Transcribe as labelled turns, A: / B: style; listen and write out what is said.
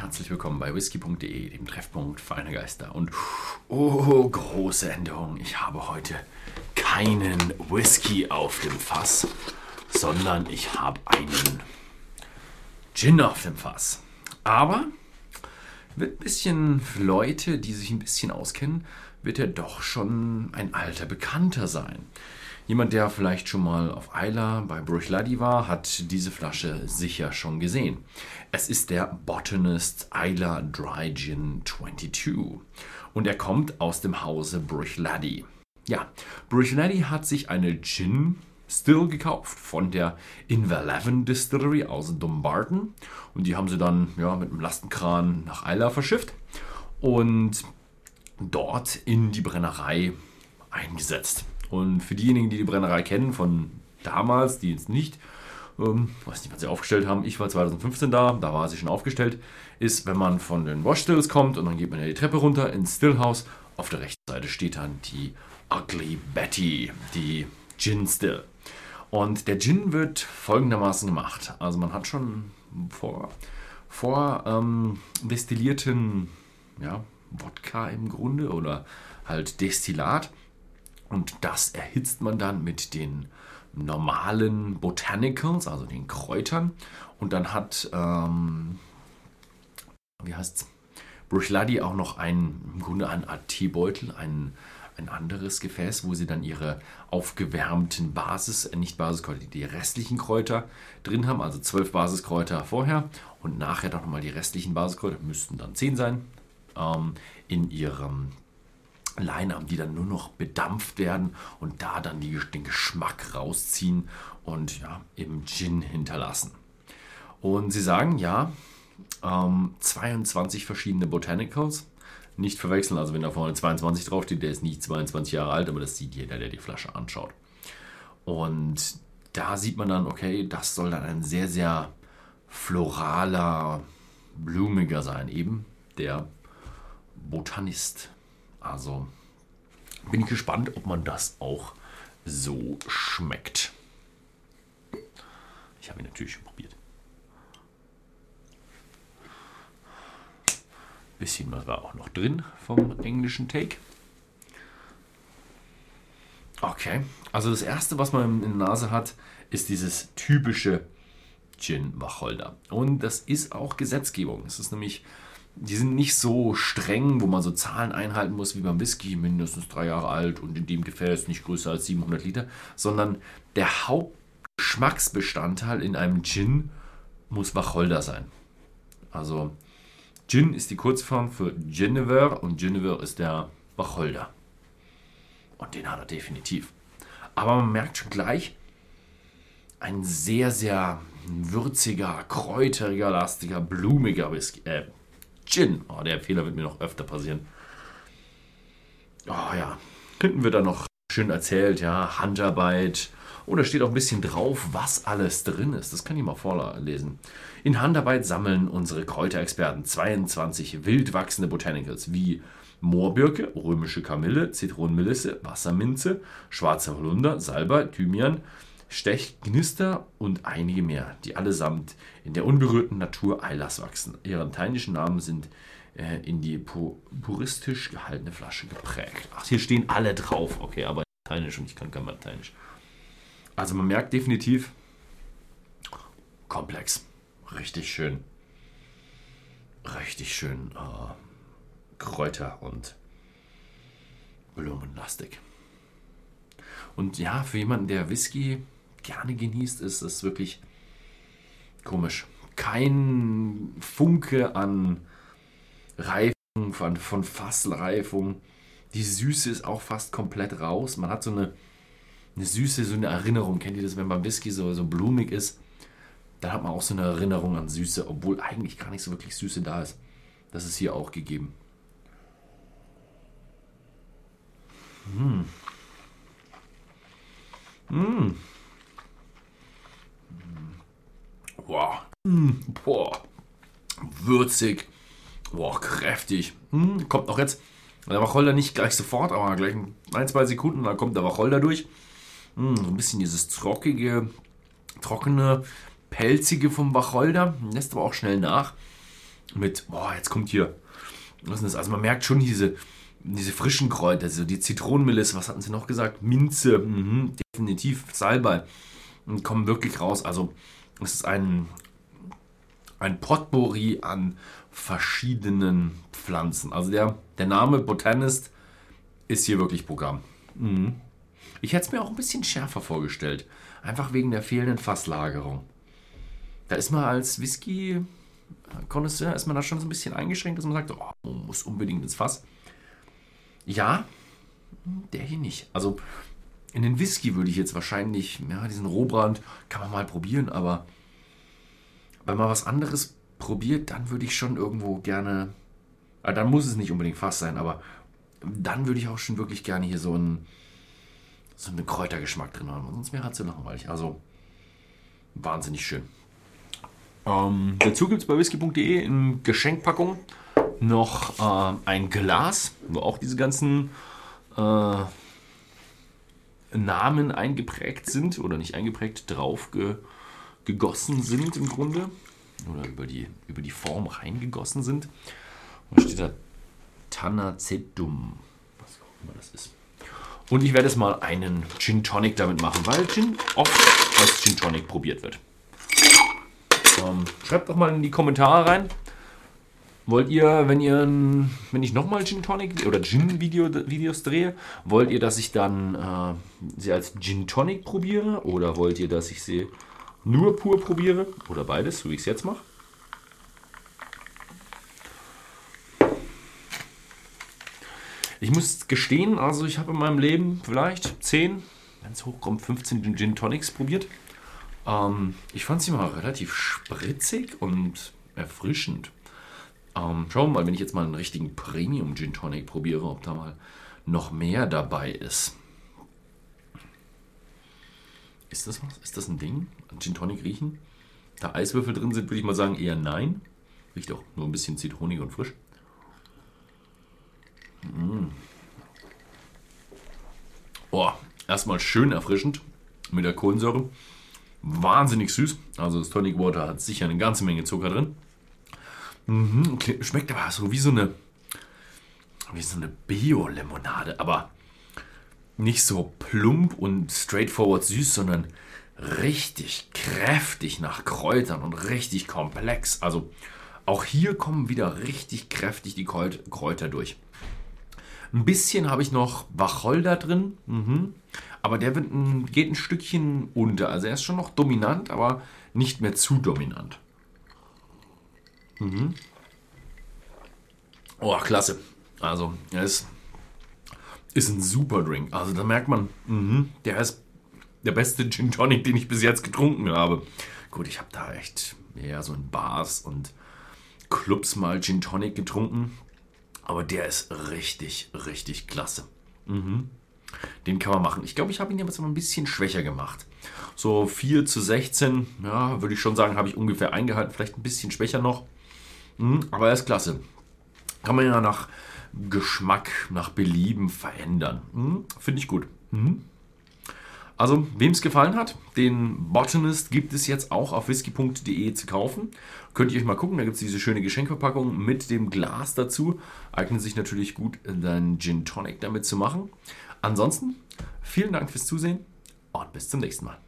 A: herzlich willkommen bei whisky.de, dem Treffpunkt feiner Geister. Und oh, große Änderung. Ich habe heute keinen Whisky auf dem Fass, sondern ich habe einen Gin auf dem Fass. Aber wird ein bisschen für Leute, die sich ein bisschen auskennen, wird er doch schon ein alter Bekannter sein. Jemand, der vielleicht schon mal auf Isla bei Bruichladi war, hat diese Flasche sicher schon gesehen. Es ist der Botanist Isla Dry Gin 22 und er kommt aus dem Hause Bruichladi. Ja, Bruichladi hat sich eine Gin Still gekauft von der Inverleven Distillery aus Dumbarton und die haben sie dann ja, mit einem Lastenkran nach Isla verschifft und dort in die Brennerei eingesetzt. Und für diejenigen, die die Brennerei kennen von damals, die jetzt nicht, ähm, weiß nicht, was sie aufgestellt haben, ich war 2015 da, da war sie schon aufgestellt, ist, wenn man von den Washstills kommt und dann geht man ja die Treppe runter ins Stillhouse, auf der rechten Seite steht dann die Ugly Betty, die Gin Still. Und der Gin wird folgendermaßen gemacht. Also man hat schon vor, vor ähm, destillierten ja, Wodka im Grunde oder halt Destillat und das erhitzt man dann mit den normalen Botanicals, also den Kräutern. Und dann hat, ähm, wie heißt's, Bruichladi auch noch ein, im Grunde eine Art Teebeutel, ein, ein anderes Gefäß, wo sie dann ihre aufgewärmten Basis, äh, nicht Basiskräuter, die restlichen Kräuter drin haben. Also zwölf Basiskräuter vorher und nachher dann nochmal die restlichen Basiskräuter, müssten dann zehn sein, ähm, in ihrem Leinarm, die dann nur noch bedampft werden und da dann die, den Geschmack rausziehen und ja, im Gin hinterlassen. Und sie sagen, ja, ähm, 22 verschiedene Botanicals. Nicht verwechseln, also wenn da vorne 22 draufsteht, der ist nicht 22 Jahre alt, aber das sieht jeder, der die Flasche anschaut. Und da sieht man dann, okay, das soll dann ein sehr, sehr floraler, blumiger sein, eben der Botanist. Also bin ich gespannt, ob man das auch so schmeckt. Ich habe ihn natürlich schon probiert. Bisschen was war auch noch drin vom englischen Take. Okay, also das erste, was man in der Nase hat, ist dieses typische Gin Wacholder. Und das ist auch Gesetzgebung. Es ist nämlich die sind nicht so streng, wo man so Zahlen einhalten muss wie beim Whisky, mindestens drei Jahre alt und in dem Gefäß nicht größer als 700 Liter, sondern der Hauptgeschmacksbestandteil in einem Gin muss Wacholder sein. Also Gin ist die Kurzform für Genever und Genever ist der Wacholder. Und den hat er definitiv. Aber man merkt schon gleich, ein sehr, sehr würziger, kräuteriger, lastiger, blumiger Whisky, äh, Gin. Oh, der Fehler wird mir noch öfter passieren. Oh ja, hinten wird da noch schön erzählt, ja, Handarbeit. Da steht auch ein bisschen drauf, was alles drin ist. Das kann ich mal vorlesen. In Handarbeit sammeln unsere Kräuterexperten 22 wild wachsende Botanicals wie Moorbirke, römische Kamille, Zitronenmelisse, Wasserminze, schwarzer Holunder, Salbei, Thymian, Stech, Gnister und einige mehr, die allesamt in der unberührten Natur Eilas wachsen. Ihre lateinischen Namen sind äh, in die pu puristisch gehaltene Flasche geprägt. Ach, hier stehen alle drauf. Okay, aber Lateinisch und ich kann kein Lateinisch. Also man merkt definitiv, komplex. Richtig schön. Richtig schön äh, Kräuter und Blumenlastig. Und ja, für jemanden, der Whisky gerne genießt, ist es wirklich komisch. Kein Funke an Reifung, von, von Fassreifung. Die Süße ist auch fast komplett raus. Man hat so eine, eine Süße, so eine Erinnerung. Kennt ihr das, wenn beim Whisky so, so blumig ist? Dann hat man auch so eine Erinnerung an Süße, obwohl eigentlich gar nicht so wirklich Süße da ist. Das ist hier auch gegeben. Mmh. Mmh. Boah. Mm, boah. Würzig. Boah, kräftig. Mm, kommt noch jetzt der Wacholder nicht gleich sofort, aber gleich ein, zwei Sekunden, dann kommt der Wacholder durch. Mm, so ein bisschen dieses trockige, trockene, pelzige vom Wacholder. Lässt aber auch schnell nach. mit, boah, jetzt kommt hier, was ist das? Also man merkt schon diese, diese frischen Kräuter, also die Zitronenmelisse, was hatten sie noch gesagt? Minze, mhm, definitiv Salbei, kommen wirklich raus. Also es ist ein, ein Potpourri an verschiedenen Pflanzen. Also der, der Name Botanist ist hier wirklich Programm. Mhm. Ich hätte es mir auch ein bisschen schärfer vorgestellt. Einfach wegen der fehlenden Fasslagerung. Da ist man als Whisky Connoisseur ist man da schon so ein bisschen eingeschränkt, dass man sagt, oh, man muss unbedingt ins Fass. Ja, der hier nicht. Also in den Whisky würde ich jetzt wahrscheinlich, ja, diesen Rohbrand kann man mal probieren, aber wenn man was anderes probiert, dann würde ich schon irgendwo gerne, äh, dann muss es nicht unbedingt Fass sein, aber dann würde ich auch schon wirklich gerne hier so einen, so einen Kräutergeschmack drin haben. Sonst wäre halt so langweilig. Also wahnsinnig schön. Ähm, dazu gibt es bei whisky.de in Geschenkpackung noch äh, ein Glas, wo auch diese ganzen äh, Namen eingeprägt sind oder nicht eingeprägt, drauf ge gegossen sind im Grunde oder über die, über die Form reingegossen sind. da steht da Tanacedum, was auch immer das ist. Und ich werde jetzt mal einen Gin Tonic damit machen, weil Gin oft als Gin Tonic probiert wird. Ähm, schreibt doch mal in die Kommentare rein. Wollt ihr, wenn ihr, wenn ich nochmal Gin Tonic oder Gin -Video, Videos drehe, wollt ihr, dass ich dann äh, sie als Gin Tonic probiere oder wollt ihr, dass ich sie nur pur probiere oder beides, so wie ich es jetzt mache? Ich muss gestehen, also ich habe in meinem Leben vielleicht 10, wenn es hochkommt, 15 Gin Tonics probiert. Ähm, ich fand sie mal relativ spritzig und erfrischend. Ähm, schauen wir mal, wenn ich jetzt mal einen richtigen Premium Gin Tonic probiere, ob da mal noch mehr dabei ist. Ist das was? Ist das ein Ding? Gin Tonic riechen? Da Eiswürfel drin sind, würde ich mal sagen eher nein. Riecht auch nur ein bisschen zitronig und frisch. Mmh. Oh, erstmal schön erfrischend mit der Kohlensäure wahnsinnig süß. Also das Tonic Water hat sicher eine ganze Menge Zucker drin. Mhm, schmeckt aber so wie so eine, wie so eine Bio-Limonade, aber nicht so plump und straightforward süß, sondern richtig kräftig nach Kräutern und richtig komplex. Also auch hier kommen wieder richtig kräftig die Kräuter durch. Ein bisschen habe ich noch Wacholder drin. Mhm. Aber der wird geht ein Stückchen unter. Also er ist schon noch dominant, aber nicht mehr zu dominant. Mhm. Oh, klasse. Also, er ist, ist ein super Drink. Also da merkt man, mh, der ist der beste Gin Tonic, den ich bis jetzt getrunken habe. Gut, ich habe da echt mehr so in Bars und Clubs mal Gin Tonic getrunken. Aber der ist richtig, richtig klasse. Mhm. Den kann man machen. Ich glaube, ich habe ihn jetzt mal ein bisschen schwächer gemacht. So 4 zu 16, ja, würde ich schon sagen, habe ich ungefähr eingehalten. Vielleicht ein bisschen schwächer noch. Mhm, aber er ist klasse. Kann man ja nach Geschmack, nach Belieben verändern. Mhm, Finde ich gut. Mhm. Also, wem es gefallen hat, den Botanist gibt es jetzt auch auf whisky.de zu kaufen. Könnt ihr euch mal gucken, da gibt es diese schöne Geschenkverpackung mit dem Glas dazu. Eignet sich natürlich gut, deinen Gin Tonic damit zu machen. Ansonsten, vielen Dank fürs Zusehen und bis zum nächsten Mal.